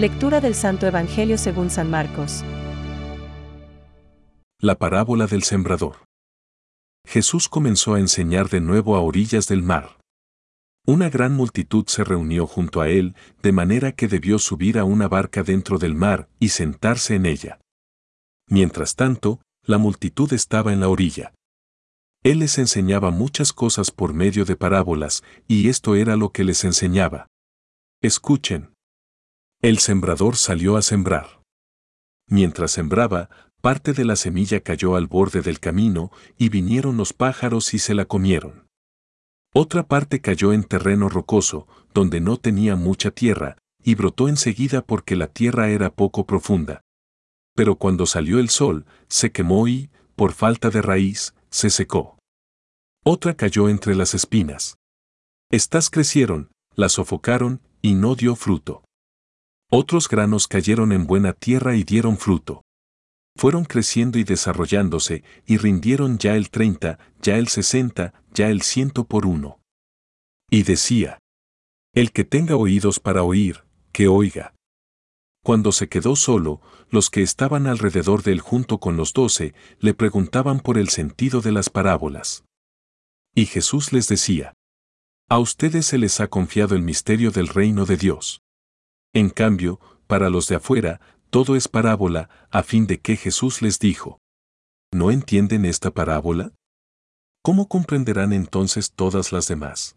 Lectura del Santo Evangelio según San Marcos. La parábola del sembrador. Jesús comenzó a enseñar de nuevo a orillas del mar. Una gran multitud se reunió junto a él, de manera que debió subir a una barca dentro del mar y sentarse en ella. Mientras tanto, la multitud estaba en la orilla. Él les enseñaba muchas cosas por medio de parábolas, y esto era lo que les enseñaba. Escuchen. El sembrador salió a sembrar. Mientras sembraba, parte de la semilla cayó al borde del camino, y vinieron los pájaros y se la comieron. Otra parte cayó en terreno rocoso, donde no tenía mucha tierra, y brotó enseguida porque la tierra era poco profunda. Pero cuando salió el sol, se quemó y, por falta de raíz, se secó. Otra cayó entre las espinas. Estas crecieron, la sofocaron, y no dio fruto. Otros granos cayeron en buena tierra y dieron fruto. Fueron creciendo y desarrollándose, y rindieron ya el treinta, ya el sesenta, ya el ciento por uno. Y decía, El que tenga oídos para oír, que oiga. Cuando se quedó solo, los que estaban alrededor de él junto con los doce le preguntaban por el sentido de las parábolas. Y Jesús les decía, A ustedes se les ha confiado el misterio del reino de Dios. En cambio, para los de afuera, todo es parábola, a fin de que Jesús les dijo, ¿No entienden esta parábola? ¿Cómo comprenderán entonces todas las demás?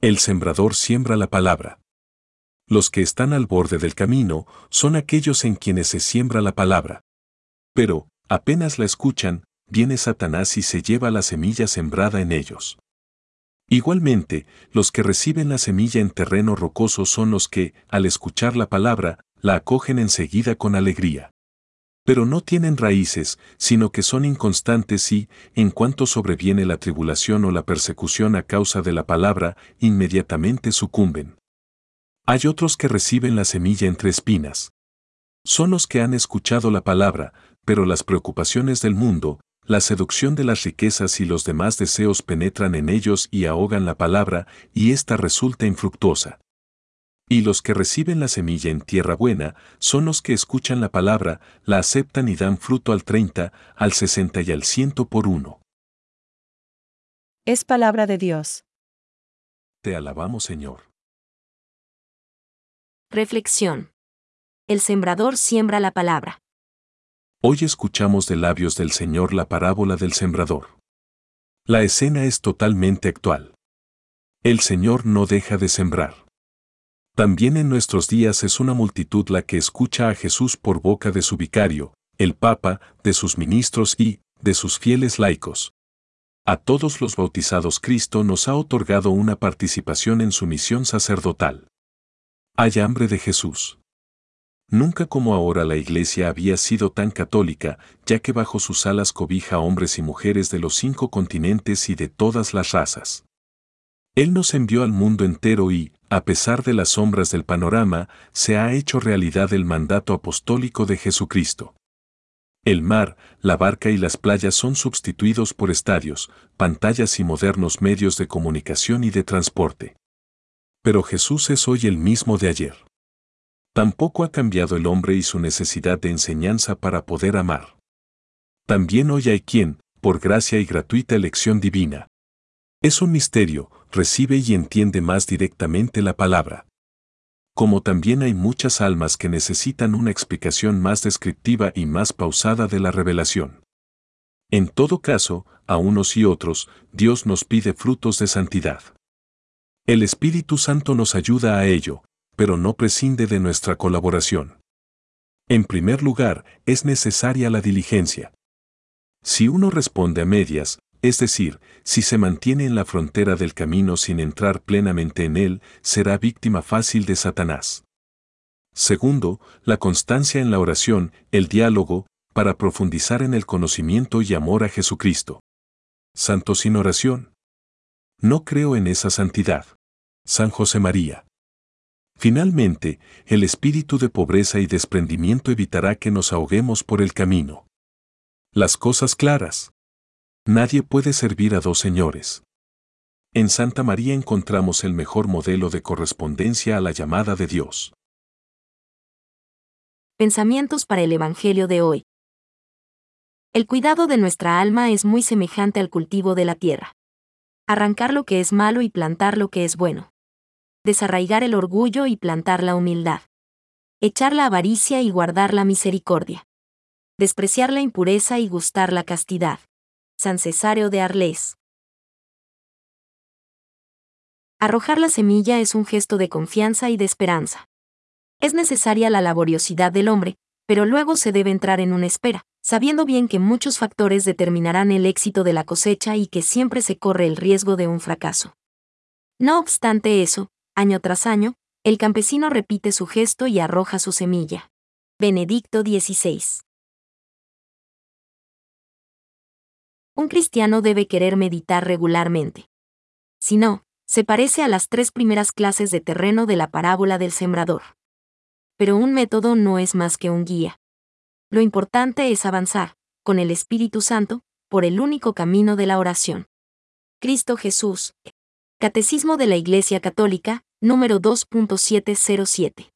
El sembrador siembra la palabra. Los que están al borde del camino son aquellos en quienes se siembra la palabra. Pero, apenas la escuchan, viene Satanás y se lleva la semilla sembrada en ellos. Igualmente, los que reciben la semilla en terreno rocoso son los que, al escuchar la palabra, la acogen enseguida con alegría. Pero no tienen raíces, sino que son inconstantes y, en cuanto sobreviene la tribulación o la persecución a causa de la palabra, inmediatamente sucumben. Hay otros que reciben la semilla entre espinas. Son los que han escuchado la palabra, pero las preocupaciones del mundo, la seducción de las riquezas y los demás deseos penetran en ellos y ahogan la palabra, y ésta resulta infructuosa. Y los que reciben la semilla en tierra buena son los que escuchan la palabra, la aceptan y dan fruto al 30, al 60 y al ciento por uno. Es palabra de Dios. Te alabamos, Señor. Reflexión. El sembrador siembra la palabra. Hoy escuchamos de labios del Señor la parábola del sembrador. La escena es totalmente actual. El Señor no deja de sembrar. También en nuestros días es una multitud la que escucha a Jesús por boca de su vicario, el Papa, de sus ministros y, de sus fieles laicos. A todos los bautizados Cristo nos ha otorgado una participación en su misión sacerdotal. Hay hambre de Jesús. Nunca como ahora la Iglesia había sido tan católica, ya que bajo sus alas cobija hombres y mujeres de los cinco continentes y de todas las razas. Él nos envió al mundo entero y, a pesar de las sombras del panorama, se ha hecho realidad el mandato apostólico de Jesucristo. El mar, la barca y las playas son sustituidos por estadios, pantallas y modernos medios de comunicación y de transporte. Pero Jesús es hoy el mismo de ayer. Tampoco ha cambiado el hombre y su necesidad de enseñanza para poder amar. También hoy hay quien, por gracia y gratuita elección divina, es un misterio, recibe y entiende más directamente la palabra. Como también hay muchas almas que necesitan una explicación más descriptiva y más pausada de la revelación. En todo caso, a unos y otros, Dios nos pide frutos de santidad. El Espíritu Santo nos ayuda a ello, pero no prescinde de nuestra colaboración. En primer lugar, es necesaria la diligencia. Si uno responde a medias, es decir, si se mantiene en la frontera del camino sin entrar plenamente en él, será víctima fácil de Satanás. Segundo, la constancia en la oración, el diálogo, para profundizar en el conocimiento y amor a Jesucristo. Santo sin oración. No creo en esa santidad. San José María. Finalmente, el espíritu de pobreza y desprendimiento evitará que nos ahoguemos por el camino. Las cosas claras. Nadie puede servir a dos señores. En Santa María encontramos el mejor modelo de correspondencia a la llamada de Dios. Pensamientos para el Evangelio de hoy. El cuidado de nuestra alma es muy semejante al cultivo de la tierra. Arrancar lo que es malo y plantar lo que es bueno. Desarraigar el orgullo y plantar la humildad. Echar la avaricia y guardar la misericordia. Despreciar la impureza y gustar la castidad. San Cesario de Arles. Arrojar la semilla es un gesto de confianza y de esperanza. Es necesaria la laboriosidad del hombre, pero luego se debe entrar en una espera, sabiendo bien que muchos factores determinarán el éxito de la cosecha y que siempre se corre el riesgo de un fracaso. No obstante eso, año tras año, el campesino repite su gesto y arroja su semilla. Benedicto XVI. Un cristiano debe querer meditar regularmente. Si no, se parece a las tres primeras clases de terreno de la parábola del sembrador pero un método no es más que un guía. Lo importante es avanzar, con el Espíritu Santo, por el único camino de la oración. Cristo Jesús. Catecismo de la Iglesia Católica, número 2.707.